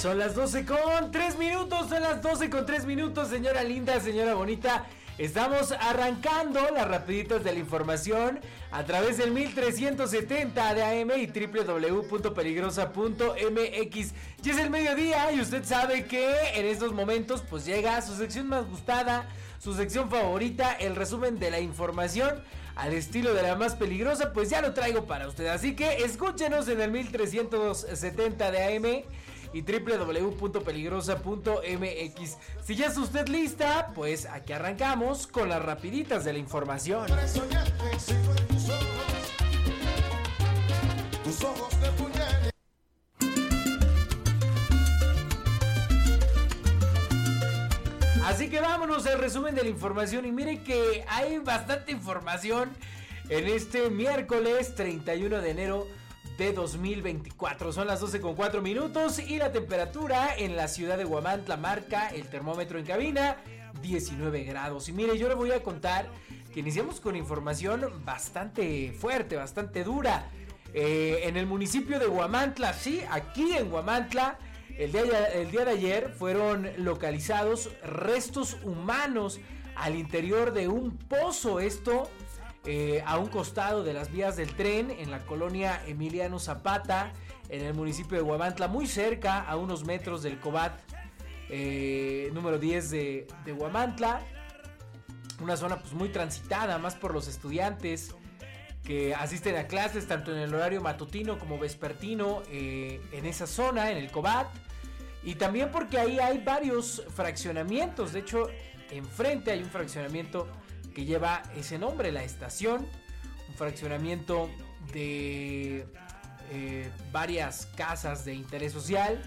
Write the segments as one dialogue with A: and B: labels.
A: Son las 12 con 3 minutos, son las 12 con 3 minutos, señora linda, señora bonita. Estamos arrancando las rapiditas de la información a través del 1370 de AM y www.peligrosa.mx. Y es el mediodía y usted sabe que en estos momentos pues llega su sección más gustada, su sección favorita, el resumen de la información al estilo de la más peligrosa, pues ya lo traigo para usted. Así que escúchenos en el 1370 de AM y www.peligrosa.mx. Si ya está usted lista, pues aquí arrancamos con las rapiditas de la información.
B: Tus ojos de puñales.
A: Así que vámonos al resumen de la información y mire que hay bastante información en este miércoles 31 de enero de 2024. Son las 12 con 4 minutos y la temperatura en la ciudad de Guamantla marca el termómetro en cabina 19 grados. Y mire, yo le voy a contar que iniciamos con información bastante fuerte, bastante dura. Eh, en el municipio de Guamantla, sí, aquí en Guamantla, el día, el día de ayer fueron localizados restos humanos al interior de un pozo. Esto eh, a un costado de las vías del tren en la colonia Emiliano Zapata, en el municipio de Guamantla, muy cerca, a unos metros del Cobat eh, número 10 de, de Guamantla. Una zona pues muy transitada, más por los estudiantes que asisten a clases tanto en el horario matutino como vespertino eh, en esa zona, en el Cobat. Y también porque ahí hay varios fraccionamientos. De hecho, enfrente hay un fraccionamiento que lleva ese nombre, la estación. Un fraccionamiento de eh, varias casas de interés social.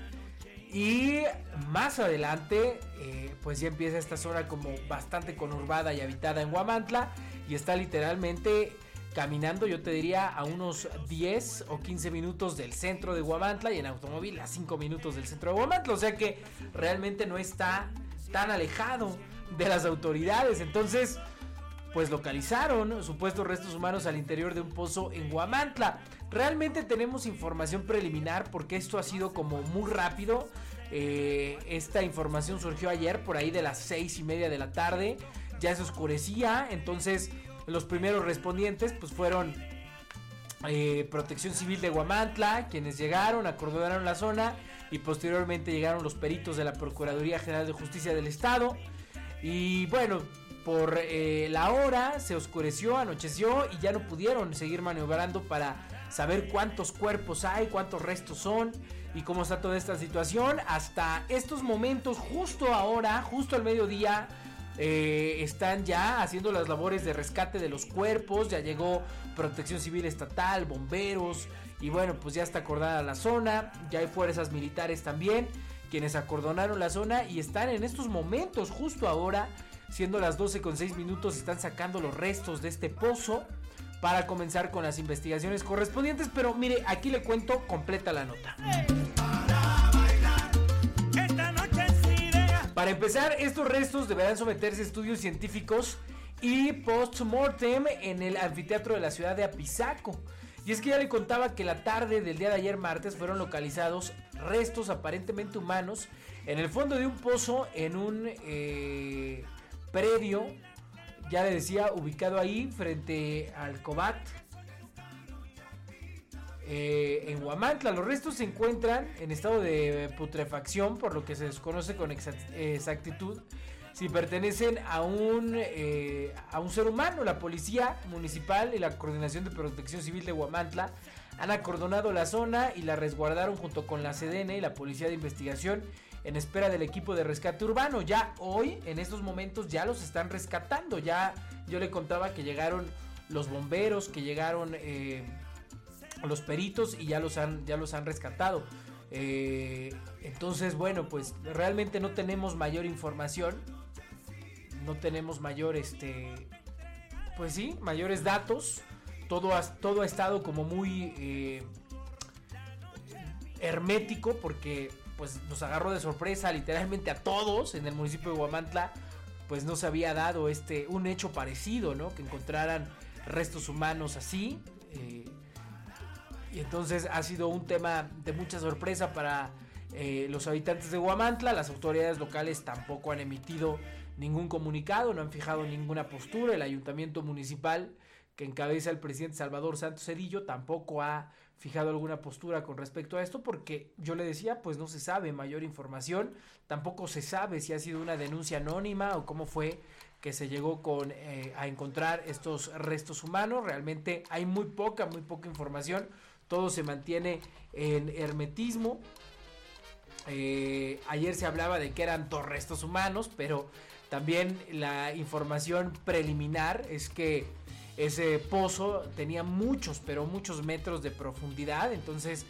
A: Y más adelante, eh, pues ya empieza esta zona como bastante conurbada y habitada en Guamantla. Y está literalmente caminando, yo te diría, a unos 10 o 15 minutos del centro de Guamantla y en automóvil a 5 minutos del centro de Guamantla. O sea que realmente no está tan alejado de las autoridades. Entonces, pues localizaron supuestos restos humanos al interior de un pozo en Guamantla. Realmente tenemos información preliminar porque esto ha sido como muy rápido. Eh, esta información surgió ayer por ahí de las seis y media de la tarde. Ya se oscurecía, entonces los primeros respondientes pues fueron eh, Protección Civil de Guamantla, quienes llegaron, acordonaron la zona y posteriormente llegaron los peritos de la Procuraduría General de Justicia del Estado. Y bueno, por eh, la hora se oscureció, anocheció y ya no pudieron seguir maniobrando para saber cuántos cuerpos hay, cuántos restos son y cómo está toda esta situación. Hasta estos momentos, justo ahora, justo al mediodía, eh, están ya haciendo las labores de rescate de los cuerpos. Ya llegó Protección Civil Estatal, bomberos y bueno, pues ya está acordada la zona. Ya hay fuerzas militares también quienes acordonaron la zona y están en estos momentos, justo ahora, siendo las 12 con 6 minutos, están sacando los restos de este pozo para comenzar con las investigaciones correspondientes. Pero mire, aquí le cuento completa la nota. Para empezar, estos restos deberán someterse a estudios científicos y post-mortem en el anfiteatro de la ciudad de Apizaco. Y es que ya le contaba que la tarde del día de ayer martes fueron localizados restos aparentemente humanos en el fondo de un pozo en un eh, predio, ya le decía, ubicado ahí frente al Cobat. eh, en Huamantla. Los restos se encuentran en estado de putrefacción, por lo que se desconoce con exactitud si pertenecen a un, eh, a un ser humano. La policía municipal y la Coordinación de Protección Civil de Huamantla han acordonado la zona y la resguardaron junto con la CDN y la Policía de Investigación en espera del equipo de rescate urbano. Ya hoy, en estos momentos, ya los están rescatando. Ya yo le contaba que llegaron los bomberos, que llegaron eh, los peritos y ya los han, ya los han rescatado. Eh, entonces, bueno, pues realmente no tenemos mayor información. No tenemos mayor, este, pues sí, mayores datos. Todo ha, todo ha estado como muy eh, hermético porque pues nos agarró de sorpresa literalmente a todos en el municipio de Guamantla. Pues no se había dado este un hecho parecido, ¿no? Que encontraran restos humanos así. Eh, y entonces ha sido un tema de mucha sorpresa para eh, los habitantes de Huamantla. Las autoridades locales tampoco han emitido ningún comunicado, no han fijado ninguna postura. El ayuntamiento municipal que encabeza el presidente Salvador Santos Cedillo tampoco ha fijado alguna postura con respecto a esto porque yo le decía pues no se sabe mayor información tampoco se sabe si ha sido una denuncia anónima o cómo fue que se llegó con eh, a encontrar estos restos humanos realmente hay muy poca muy poca información todo se mantiene en hermetismo. Eh, ayer se hablaba de que eran dos restos humanos, pero también la información preliminar es que ese pozo tenía muchos, pero muchos metros de profundidad, entonces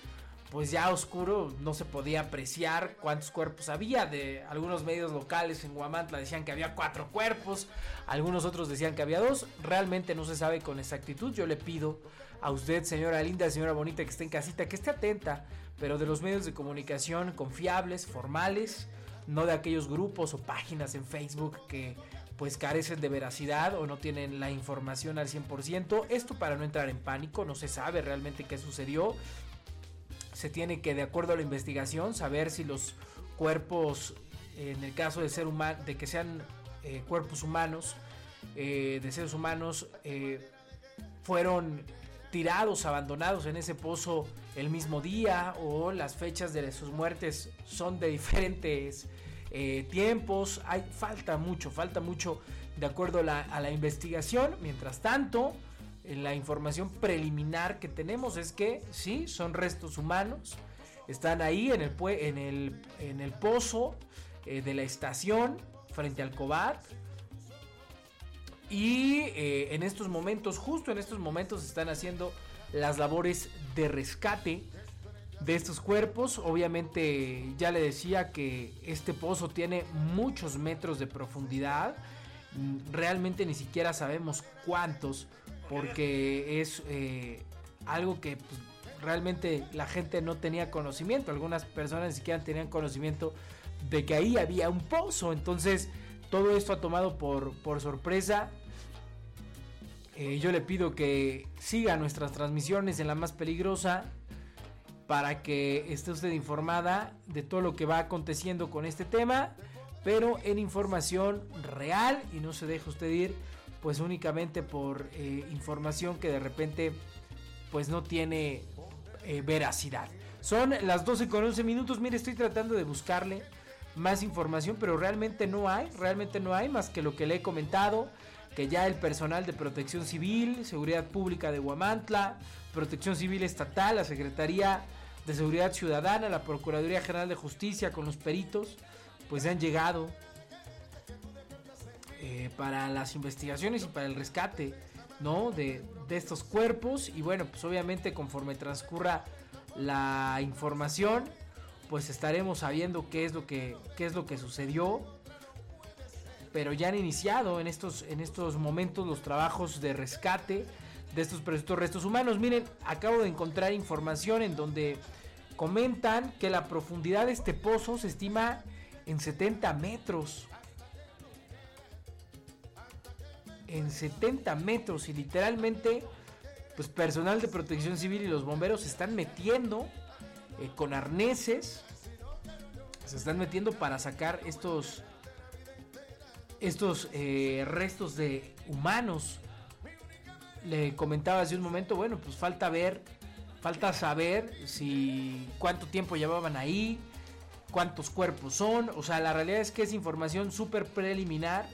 A: pues ya oscuro no se podía apreciar cuántos cuerpos había. De algunos medios locales en Guamantla decían que había cuatro cuerpos, algunos otros decían que había dos. Realmente no se sabe con exactitud. Yo le pido a usted, señora linda, señora bonita, que esté en casita, que esté atenta, pero de los medios de comunicación confiables, formales, no de aquellos grupos o páginas en Facebook que pues carecen de veracidad o no tienen la información al 100%. Esto para no entrar en pánico, no se sabe realmente qué sucedió. Se tiene que, de acuerdo a la investigación, saber si los cuerpos, en el caso de ser humano, de que sean eh, cuerpos humanos, eh, de seres humanos, eh, fueron tirados, abandonados en ese pozo el mismo día o las fechas de sus muertes son de diferentes eh, tiempos. Hay, falta mucho, falta mucho de acuerdo a la, investigación. Mientras tanto, la información preliminar que tenemos es que sí, son restos humanos. Están ahí en el, en el, en el pozo eh, de la estación frente al Cobat. Y eh, en estos momentos, justo en estos momentos, están haciendo las labores de rescate de estos cuerpos. Obviamente ya le decía que este pozo tiene muchos metros de profundidad. Mm, realmente ni siquiera sabemos cuántos porque es eh, algo que pues, realmente la gente no tenía conocimiento. Algunas personas ni siquiera tenían conocimiento de que ahí había un pozo. Entonces todo esto ha tomado por, por sorpresa eh, yo le pido que siga nuestras transmisiones en la más peligrosa para que esté usted informada de todo lo que va aconteciendo con este tema, pero en información real y no se deje usted ir pues únicamente por eh, información que de repente pues no tiene eh, veracidad. Son las 12 con 11 minutos, mire estoy tratando de buscarle más información, pero realmente no hay, realmente no hay más que lo que le he comentado que ya el personal de Protección Civil, Seguridad Pública de Huamantla, Protección Civil Estatal, la Secretaría de Seguridad Ciudadana, la Procuraduría General de Justicia con los peritos, pues han llegado eh, para las investigaciones y para el rescate, ¿no? De, de estos cuerpos y bueno, pues obviamente conforme transcurra la información, pues estaremos sabiendo qué es lo que, qué es lo que sucedió pero ya han iniciado en estos, en estos momentos los trabajos de rescate de estos presuntos restos humanos. Miren, acabo de encontrar información en donde comentan que la profundidad de este pozo se estima en 70 metros. En 70 metros y literalmente pues personal de protección civil y los bomberos se están metiendo eh, con arneses. Se están metiendo para sacar estos estos eh, restos de humanos. Le comentaba hace un momento, bueno, pues falta ver Falta saber si cuánto tiempo llevaban ahí, cuántos cuerpos son. O sea, la realidad es que es información súper preliminar.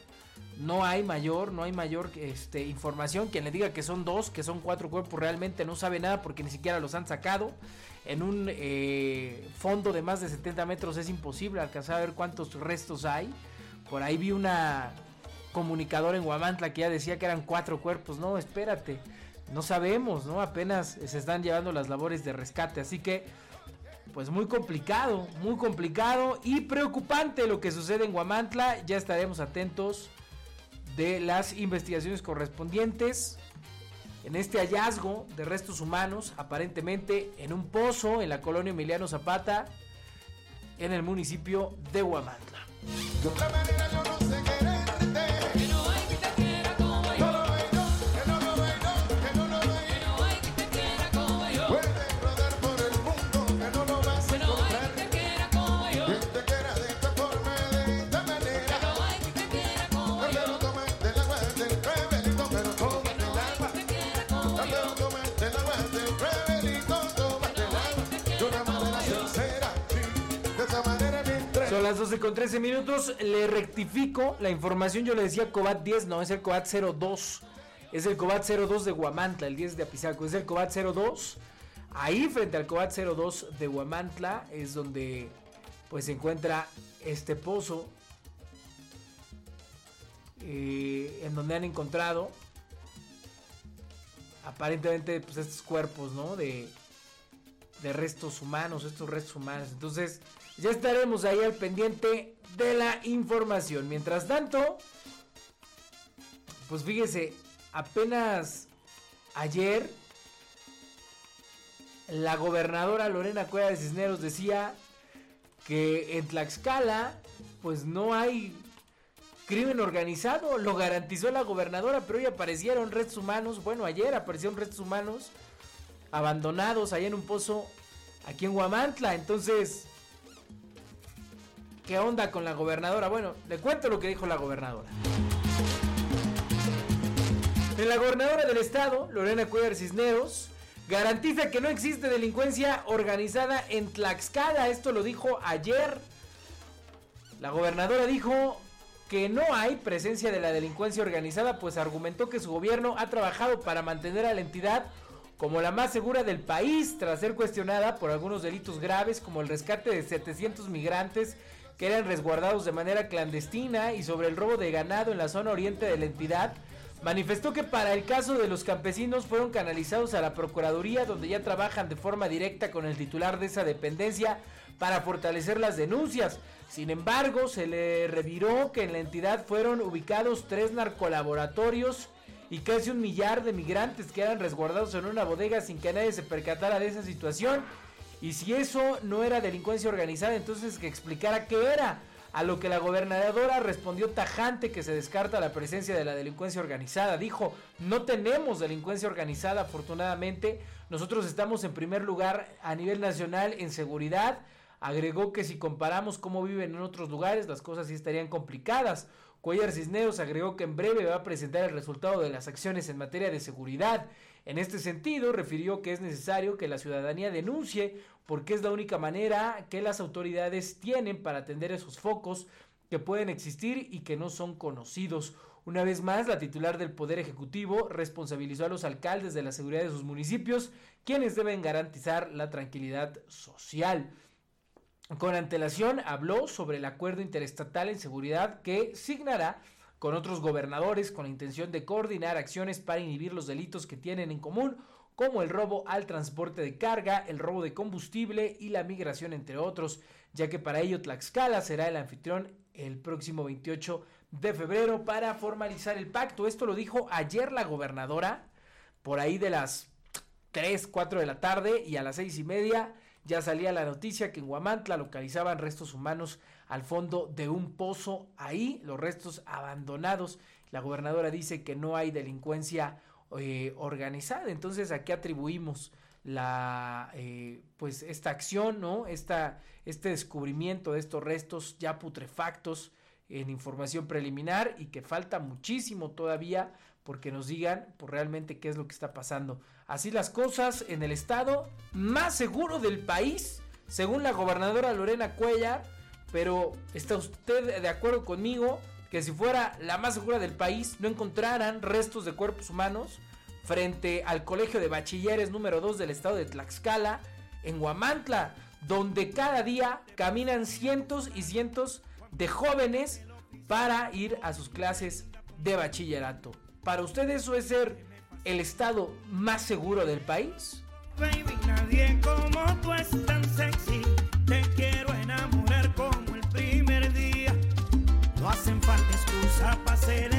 A: No hay mayor, no hay mayor este, información. Quien le diga que son dos, que son cuatro cuerpos, realmente no sabe nada porque ni siquiera los han sacado. En un eh, fondo de más de 70 metros es imposible alcanzar a ver cuántos restos hay. Por ahí vi una comunicadora en Guamantla que ya decía que eran cuatro cuerpos. No, espérate, no sabemos, ¿no? Apenas se están llevando las labores de rescate. Así que pues muy complicado, muy complicado y preocupante lo que sucede en Guamantla. Ya estaremos atentos de las investigaciones correspondientes en este hallazgo de restos humanos, aparentemente en un pozo en la colonia Emiliano Zapata, en el municipio de Guamantla.
B: Manera yo no sé quererte.
A: Las 12 con 13 minutos. Le rectifico la información. Yo le decía Cobat 10, no, es el Cobat 02. Es el Cobat 02 de Guamantla, el 10 de Apizaco. Es el Cobat 02. Ahí frente al Cobat 02 de Guamantla es donde pues se encuentra este pozo. eh, en donde han encontrado aparentemente pues estos cuerpos, ¿no? De, de restos humanos, estos restos humanos. Entonces, ya estaremos ahí al pendiente de la información. Mientras tanto, pues fíjese, apenas ayer la gobernadora Lorena Cueva de Cisneros decía que en Tlaxcala pues no hay crimen organizado, lo garantizó la gobernadora, pero hoy aparecieron restos humanos, bueno, ayer aparecieron restos humanos abandonados allá en un pozo aquí en Huamantla. Entonces, ¿qué onda con la gobernadora? Bueno, le cuento lo que dijo la gobernadora. La gobernadora del estado, Lorena Cuellar Cisneros, garantiza que no existe delincuencia organizada en Tlaxcala. Esto lo dijo ayer. La gobernadora dijo que no hay presencia de la delincuencia organizada, pues argumentó que su gobierno ha trabajado para mantener a la entidad como la más segura del país, tras ser cuestionada por algunos delitos graves como el rescate de 700 migrantes que eran resguardados de manera clandestina y sobre el robo de ganado en la zona oriente de la entidad. Manifestó que para el caso de los campesinos fueron canalizados a la Procuraduría, donde ya trabajan de forma directa con el titular de esa dependencia para fortalecer las denuncias. Sin embargo, se le reviró que en la entidad fueron ubicados tres narcolaboratorios y casi un millar de migrantes que eran resguardados en una bodega sin que nadie se percatara de esa situación. Y si eso no era delincuencia organizada, entonces que explicara qué era. A lo que la gobernadora respondió tajante que se descarta la presencia de la delincuencia organizada. Dijo, no tenemos delincuencia organizada afortunadamente. Nosotros estamos en primer lugar a nivel nacional en seguridad. Agregó que si comparamos cómo viven en otros lugares, las cosas sí estarían complicadas. Cuellar Cisneros agregó que en breve va a presentar el resultado de las acciones en materia de seguridad. En este sentido, refirió que es necesario que la ciudadanía denuncie porque es la única manera que las autoridades tienen para atender esos focos que pueden existir y que no son conocidos. Una vez más, la titular del Poder Ejecutivo responsabilizó a los alcaldes de la seguridad de sus municipios, quienes deben garantizar la tranquilidad social. Con antelación habló sobre el acuerdo interestatal en seguridad que signará con otros gobernadores con la intención de coordinar acciones para inhibir los delitos que tienen en común, como el robo al transporte de carga, el robo de combustible y la migración, entre otros, ya que para ello Tlaxcala será el anfitrión el próximo 28 de febrero para formalizar el pacto. Esto lo dijo ayer la gobernadora, por ahí de las 3, 4 de la tarde y a las seis y media ya salía la noticia que en Huamantla localizaban restos humanos al fondo de un pozo. Ahí los restos abandonados. La gobernadora dice que no hay delincuencia eh, organizada. Entonces, ¿a qué atribuimos la eh, pues esta acción, no? Esta, este descubrimiento de estos restos ya putrefactos en información preliminar y que falta muchísimo todavía porque nos digan por realmente qué es lo que está pasando. Así las cosas en el estado más seguro del país, según la gobernadora Lorena Cuellar, pero ¿está usted de acuerdo conmigo que si fuera la más segura del país no encontraran restos de cuerpos humanos frente al Colegio de Bachilleres número 2 del estado de Tlaxcala, en Huamantla, donde cada día caminan cientos y cientos de jóvenes para ir a sus clases de bachillerato? ¿Para usted eso es ser el estado más seguro del país?
C: Baby, nadie como tú es excusas para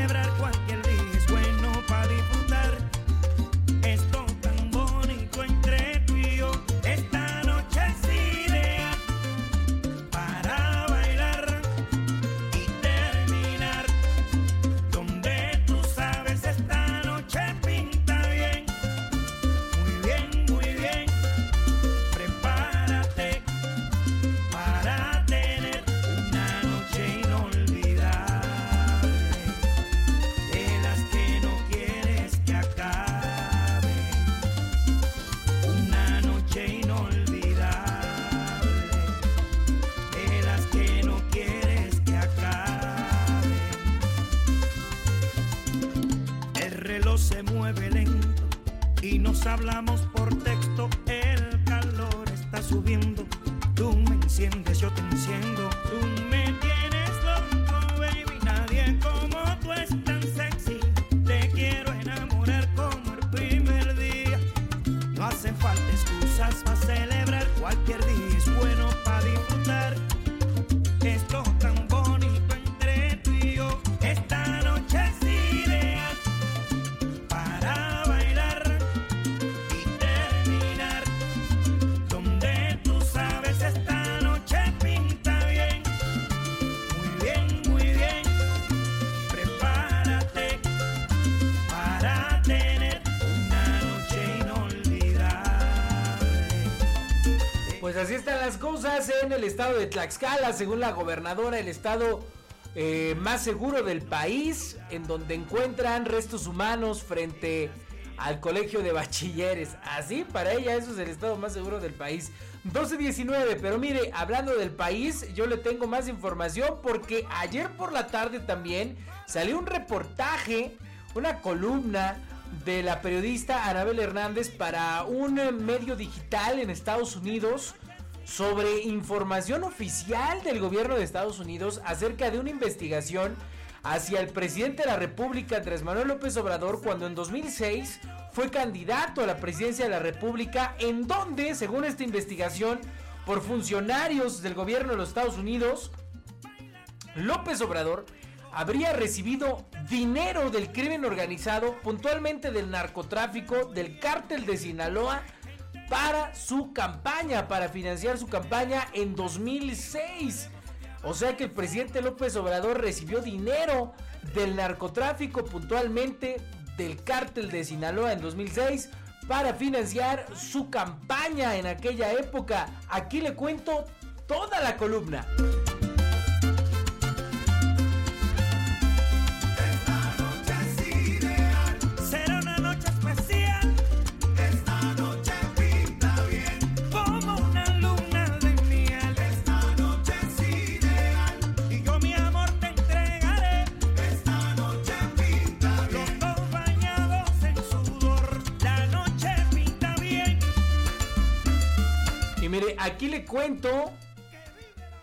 C: excusas para celebrar. Cualquier día
A: así están las cosas en el estado de Tlaxcala, según la gobernadora, el estado eh, más seguro del país, en donde encuentran restos humanos frente al colegio de bachilleres. Así, para ella, eso es el estado más seguro del país. 12.19, pero mire, hablando del país, yo le tengo más información porque ayer por la tarde también salió un reportaje, una columna de la periodista Anabel Hernández para un medio digital en Estados Unidos sobre información oficial del gobierno de Estados Unidos acerca de una investigación hacia el presidente de la República, Andrés Manuel López Obrador, cuando en 2006 fue candidato a la presidencia de la República, en donde, según esta investigación, por funcionarios del gobierno de los Estados Unidos, López Obrador habría recibido dinero del crimen organizado, puntualmente del narcotráfico, del cártel de Sinaloa, para su campaña, para financiar su campaña en 2006. O sea que el presidente López Obrador recibió dinero del narcotráfico, puntualmente del cártel de Sinaloa en 2006, para financiar su campaña en aquella época. Aquí le cuento toda la columna. Aquí le cuento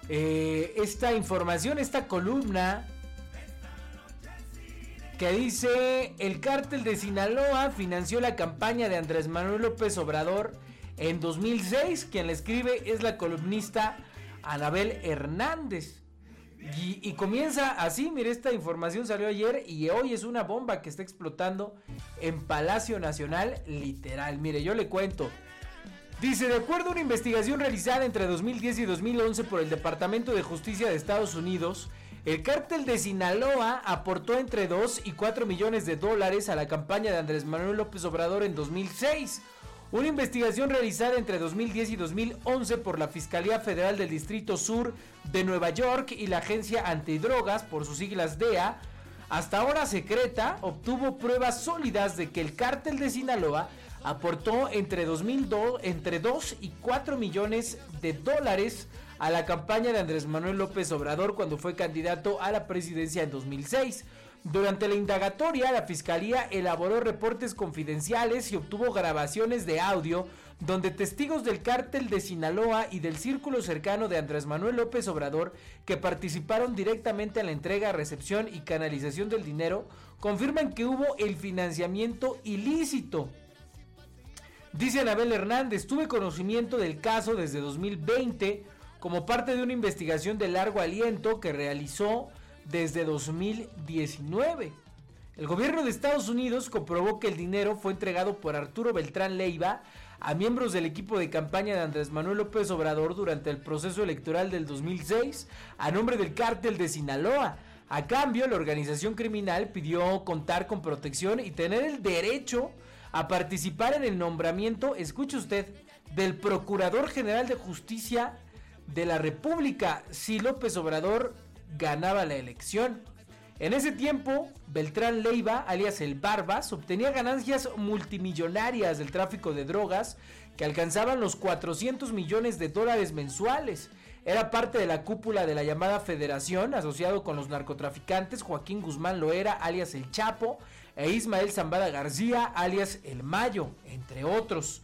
A: eh, esta información, esta columna que dice el cártel de Sinaloa financió la campaña de Andrés Manuel López Obrador en 2006. Quien la escribe es la columnista Anabel Hernández. Y, y comienza así, mire, esta información salió ayer y hoy es una bomba que está explotando en Palacio Nacional, literal. Mire, yo le cuento. Dice, de acuerdo a una investigación realizada entre 2010 y 2011 por el Departamento de Justicia de Estados Unidos, el cártel de Sinaloa aportó entre 2 y 4 millones de dólares a la campaña de Andrés Manuel López Obrador en 2006. Una investigación realizada entre 2010 y 2011 por la Fiscalía Federal del Distrito Sur de Nueva York y la Agencia Antidrogas, por sus siglas DEA, hasta ahora secreta, obtuvo pruebas sólidas de que el cártel de Sinaloa aportó entre 2002, entre 2 y 4 millones de dólares a la campaña de Andrés Manuel López Obrador cuando fue candidato a la presidencia en 2006. Durante la indagatoria, la fiscalía elaboró reportes confidenciales y obtuvo grabaciones de audio donde testigos del cártel de Sinaloa y del círculo cercano de Andrés Manuel López Obrador, que participaron directamente en la entrega, recepción y canalización del dinero, confirman que hubo el financiamiento ilícito. Dice Anabel Hernández, tuve conocimiento del caso desde 2020 como parte de una investigación de largo aliento que realizó desde 2019. El gobierno de Estados Unidos comprobó que el dinero fue entregado por Arturo Beltrán Leiva a miembros del equipo de campaña de Andrés Manuel López Obrador durante el proceso electoral del 2006 a nombre del cártel de Sinaloa. A cambio, la organización criminal pidió contar con protección y tener el derecho a participar en el nombramiento, escuche usted, del Procurador General de Justicia de la República si López Obrador ganaba la elección. En ese tiempo, Beltrán Leiva, alias el Barbas, obtenía ganancias multimillonarias del tráfico de drogas que alcanzaban los 400 millones de dólares mensuales. Era parte de la cúpula de la llamada Federación, asociado con los narcotraficantes Joaquín Guzmán Loera, alias el Chapo, e Ismael Zambada García, alias el Mayo, entre otros.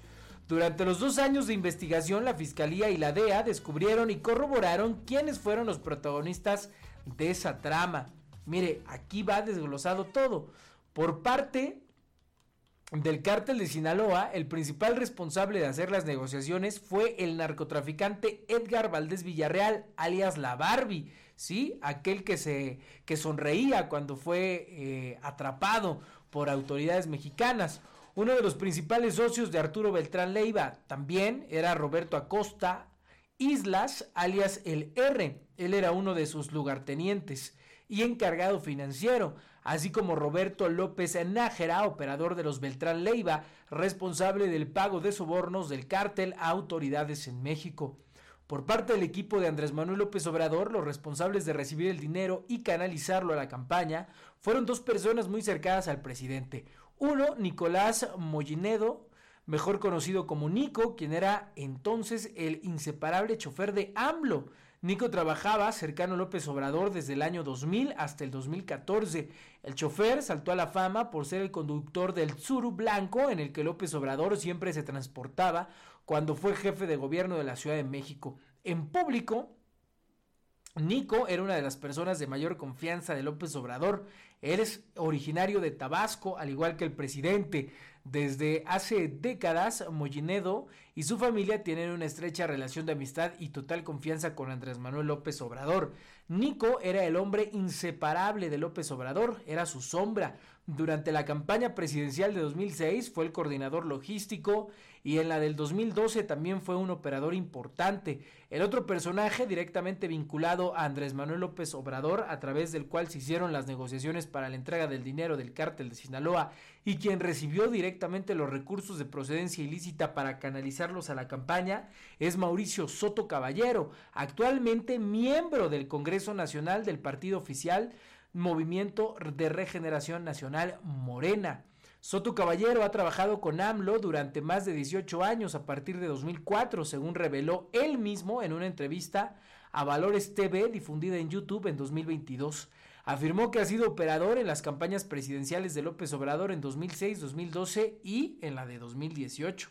A: Durante los dos años de investigación, la Fiscalía y la DEA descubrieron y corroboraron quiénes fueron los protagonistas de esa trama. Mire, aquí va desglosado todo. Por parte del cártel de Sinaloa, el principal responsable de hacer las negociaciones fue el narcotraficante Edgar Valdés Villarreal, alias la Barbie, ¿sí? Aquel que se que sonreía cuando fue eh, atrapado por autoridades mexicanas. Uno de los principales socios de Arturo Beltrán Leiva también era Roberto Acosta Islas, alias el R. Él era uno de sus lugartenientes y encargado financiero, así como Roberto López Nájera, operador de los Beltrán Leiva, responsable del pago de sobornos del cártel a autoridades en México. Por parte del equipo de Andrés Manuel López Obrador, los responsables de recibir el dinero y canalizarlo a la campaña fueron dos personas muy cercanas al presidente. Uno, Nicolás Mollinedo, mejor conocido como Nico, quien era entonces el inseparable chofer de AMLO. Nico trabajaba cercano a López Obrador desde el año 2000 hasta el 2014. El chofer saltó a la fama por ser el conductor del Tsuru Blanco en el que López Obrador siempre se transportaba cuando fue jefe de gobierno de la Ciudad de México. En público, Nico era una de las personas de mayor confianza de López Obrador. Él es originario de Tabasco, al igual que el presidente. Desde hace décadas, Mollinedo y su familia tienen una estrecha relación de amistad y total confianza con Andrés Manuel López Obrador. Nico era el hombre inseparable de López Obrador, era su sombra. Durante la campaña presidencial de 2006 fue el coordinador logístico y en la del 2012 también fue un operador importante. El otro personaje directamente vinculado a Andrés Manuel López Obrador, a través del cual se hicieron las negociaciones para la entrega del dinero del cártel de Sinaloa y quien recibió directamente los recursos de procedencia ilícita para canalizarlos a la campaña, es Mauricio Soto Caballero, actualmente miembro del Congreso Nacional del Partido Oficial Movimiento de Regeneración Nacional Morena. Soto Caballero ha trabajado con AMLO durante más de 18 años a partir de 2004, según reveló él mismo en una entrevista a Valores TV difundida en YouTube en 2022. Afirmó que ha sido operador en las campañas presidenciales de López Obrador en 2006, 2012 y en la de 2018.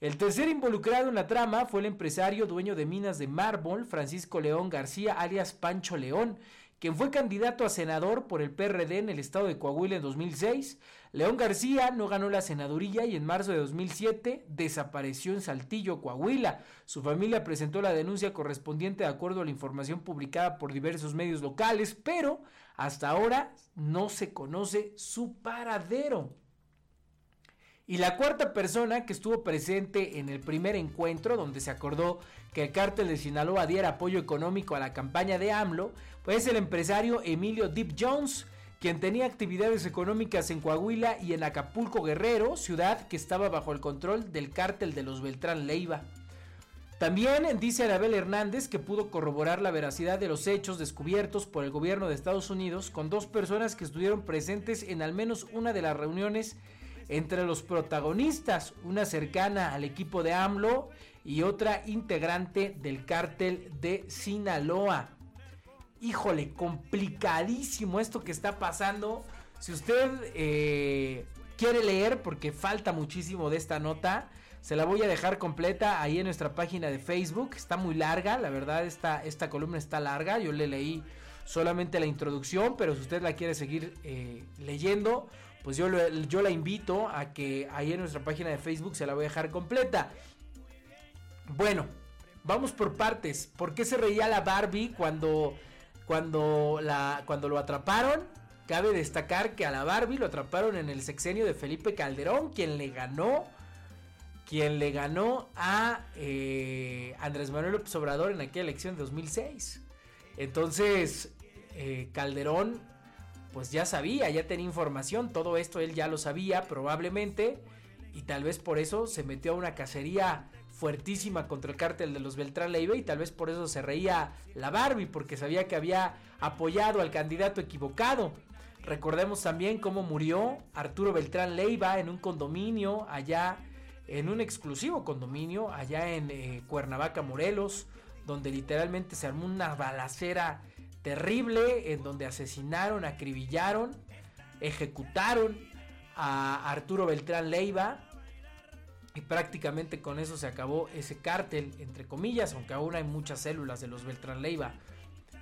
A: El tercer involucrado en la trama fue el empresario dueño de minas de mármol, Francisco León García, alias Pancho León, quien fue candidato a senador por el PRD en el estado de Coahuila en 2006. León García no ganó la senaduría y en marzo de 2007 desapareció en Saltillo, Coahuila. Su familia presentó la denuncia correspondiente de acuerdo a la información publicada por diversos medios locales, pero hasta ahora no se conoce su paradero. Y la cuarta persona que estuvo presente en el primer encuentro, donde se acordó que el cártel de Sinaloa diera apoyo económico a la campaña de AMLO, pues es el empresario Emilio Deep Jones, quien tenía actividades económicas en Coahuila y en Acapulco Guerrero, ciudad que estaba bajo el control del cártel de los Beltrán Leiva. También dice Anabel Hernández que pudo corroborar la veracidad de los hechos descubiertos por el gobierno de Estados Unidos con dos personas que estuvieron presentes en al menos una de las reuniones entre los protagonistas, una cercana al equipo de AMLO y otra integrante del cártel de Sinaloa. Híjole, complicadísimo esto que está pasando. Si usted eh, quiere leer, porque falta muchísimo de esta nota, se la voy a dejar completa ahí en nuestra página de Facebook. Está muy larga, la verdad esta, esta columna está larga. Yo le leí solamente la introducción, pero si usted la quiere seguir eh, leyendo, pues yo, yo la invito a que ahí en nuestra página de Facebook se la voy a dejar completa. Bueno, vamos por partes. ¿Por qué se reía la Barbie cuando, cuando, la, cuando lo atraparon? Cabe destacar que a la Barbie lo atraparon en el sexenio de Felipe Calderón, quien le ganó, quien le ganó a eh, Andrés Manuel López Obrador en aquella elección de 2006. Entonces, eh, Calderón, pues ya sabía, ya tenía información, todo esto él ya lo sabía probablemente, y tal vez por eso se metió a una cacería fuertísima contra el cártel de los Beltrán Leiva y tal vez por eso se reía la Barbie porque sabía que había apoyado al candidato equivocado. Recordemos también cómo murió Arturo Beltrán Leiva en un condominio allá, en un exclusivo condominio allá en eh, Cuernavaca, Morelos, donde literalmente se armó una balacera terrible en donde asesinaron, acribillaron, ejecutaron a Arturo Beltrán Leiva y prácticamente con eso se acabó ese cártel, entre comillas, aunque aún hay muchas células de los Beltrán Leiva.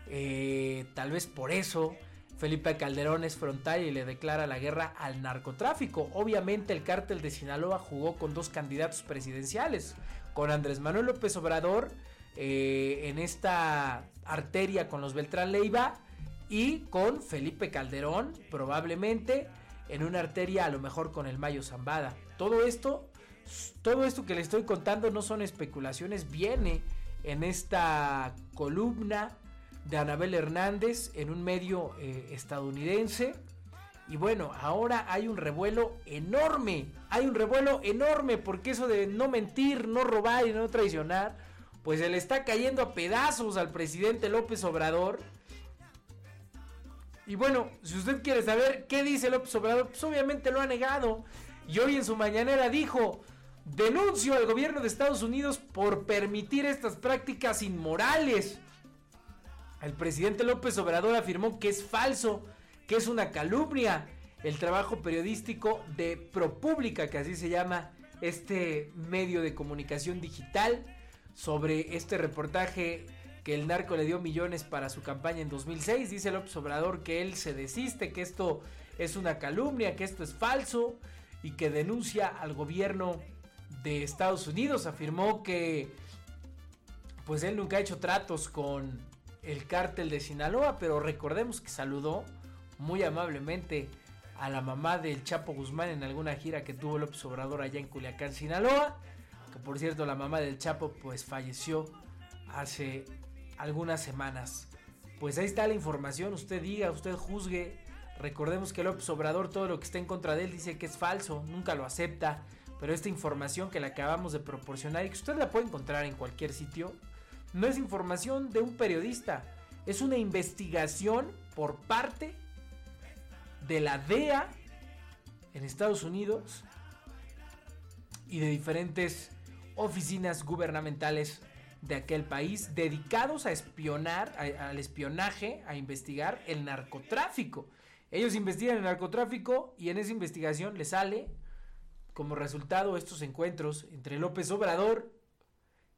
A: Eh, tal vez por eso Felipe Calderón es frontal y le declara la guerra al narcotráfico. Obviamente el cártel de Sinaloa jugó con dos candidatos presidenciales, con Andrés Manuel López Obrador eh, en esta arteria con los Beltrán Leiva y con Felipe Calderón probablemente en una arteria a lo mejor con el Mayo Zambada. Todo esto, todo esto que le estoy contando no son especulaciones, viene en esta columna de Anabel Hernández en un medio eh, estadounidense. Y bueno, ahora hay un revuelo enorme, hay un revuelo enorme porque eso de no mentir, no robar y no traicionar, pues se le está cayendo a pedazos al presidente López Obrador. Y bueno, si usted quiere saber qué dice López Obrador, pues obviamente lo ha negado. Y hoy en su mañanera dijo, denuncio al gobierno de Estados Unidos por permitir estas prácticas inmorales. El presidente López Obrador afirmó que es falso, que es una calumnia el trabajo periodístico de ProPública, que así se llama este medio de comunicación digital, sobre este reportaje que el narco le dio millones para su campaña en 2006. Dice López Obrador que él se desiste, que esto es una calumnia, que esto es falso y que denuncia al gobierno de Estados Unidos. Afirmó que pues él nunca ha hecho tratos con el cártel de Sinaloa, pero recordemos que saludó muy amablemente a la mamá del Chapo Guzmán en alguna gira que tuvo López Obrador allá en Culiacán, Sinaloa, que por cierto la mamá del Chapo pues falleció hace algunas semanas. Pues ahí está la información, usted diga, usted juzgue. Recordemos que López Obrador todo lo que está en contra de él dice que es falso, nunca lo acepta, pero esta información que le acabamos de proporcionar y que usted la puede encontrar en cualquier sitio, no es información de un periodista, es una investigación por parte de la DEA en Estados Unidos y de diferentes oficinas gubernamentales de aquel país dedicados a espionar, al espionaje, a investigar el narcotráfico. Ellos investigan el narcotráfico y en esa investigación les sale como resultado estos encuentros entre López Obrador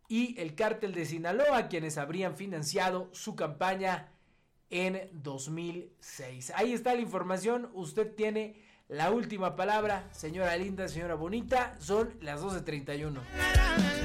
A: y el cártel de Sinaloa, quienes habrían financiado su campaña en 2006. Ahí está la información, usted tiene la última palabra, señora linda, señora bonita, son las 12.31.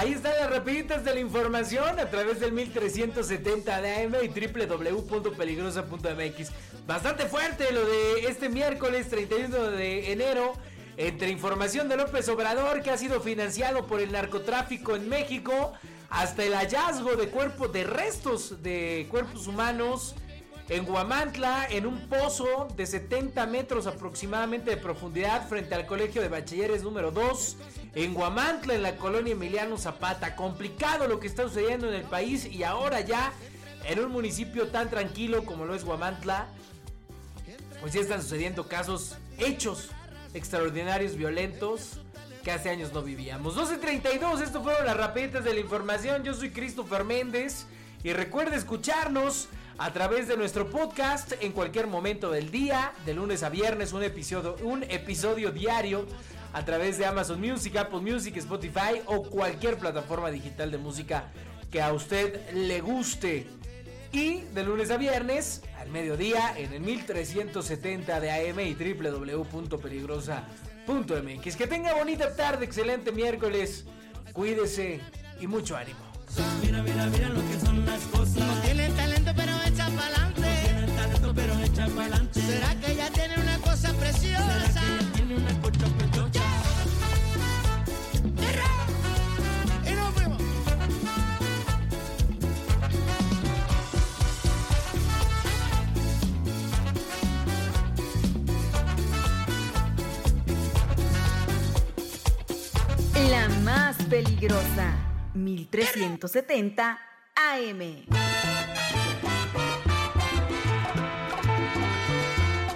A: Ahí están las rapiditas de la información a través del 1370 de AM y www.peligrosa.mx. Bastante fuerte lo de este miércoles 31 de enero. Entre información de López Obrador que ha sido financiado por el narcotráfico en México hasta el hallazgo de cuerpos de restos de cuerpos humanos en Guamantla, en un pozo de 70 metros aproximadamente de profundidad frente al Colegio de Bachilleres número 2, en Guamantla, en la colonia Emiliano Zapata. Complicado lo que está sucediendo en el país y ahora ya en un municipio tan tranquilo como lo es Guamantla, pues ya están sucediendo casos, hechos extraordinarios, violentos, que hace años no vivíamos. 12.32, esto fueron las rapiditas de la información. Yo soy Christopher Méndez y recuerde escucharnos a través de nuestro podcast en cualquier momento del día, de lunes a viernes, un episodio, un episodio diario a través de Amazon Music, Apple Music, Spotify o cualquier plataforma digital de música que a usted le guste. Y de lunes a viernes, al mediodía, en el 1370 de AM y www.peligrosa.mx. Que tenga bonita tarde, excelente miércoles. Cuídese y mucho ánimo.
C: Mira, mira, mira lo que son las cosas.
D: Peligrosa, 1370 AM.